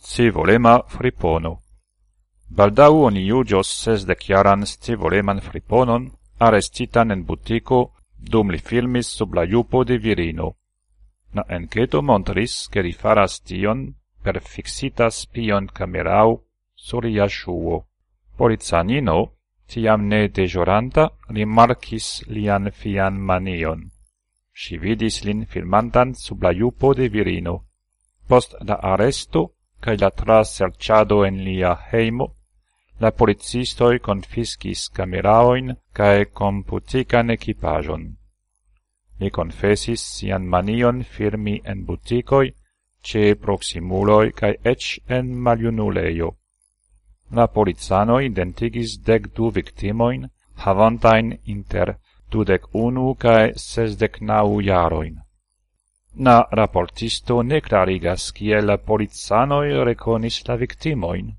scivolema fripono. Baldau oni juĝos sesdekjaran scivoleman friponon, arestitan en butico dum li filmis sub la iupo de virino. Na enceto montris che li faras tion per fixita spion camerau sur ia shuo. Polizanino, tiam ne dejoranta, rimarcis lian fian manion. Si vidis lin filmantan sub la iupo de virino. Post la arresto, cae la traserciado en lia heimo, la policistoj confiscis cameraoin cae computican equipajon. Li confessis sian manion firmi en buticoi, ce proximuloi cae ec en maliunuleio. La polizano identigis dec du victimoin, havantain inter dudec unu cae sesdec nau jaroin. Na raportisto ne clarigas kiel policanoj reconis la victimoin.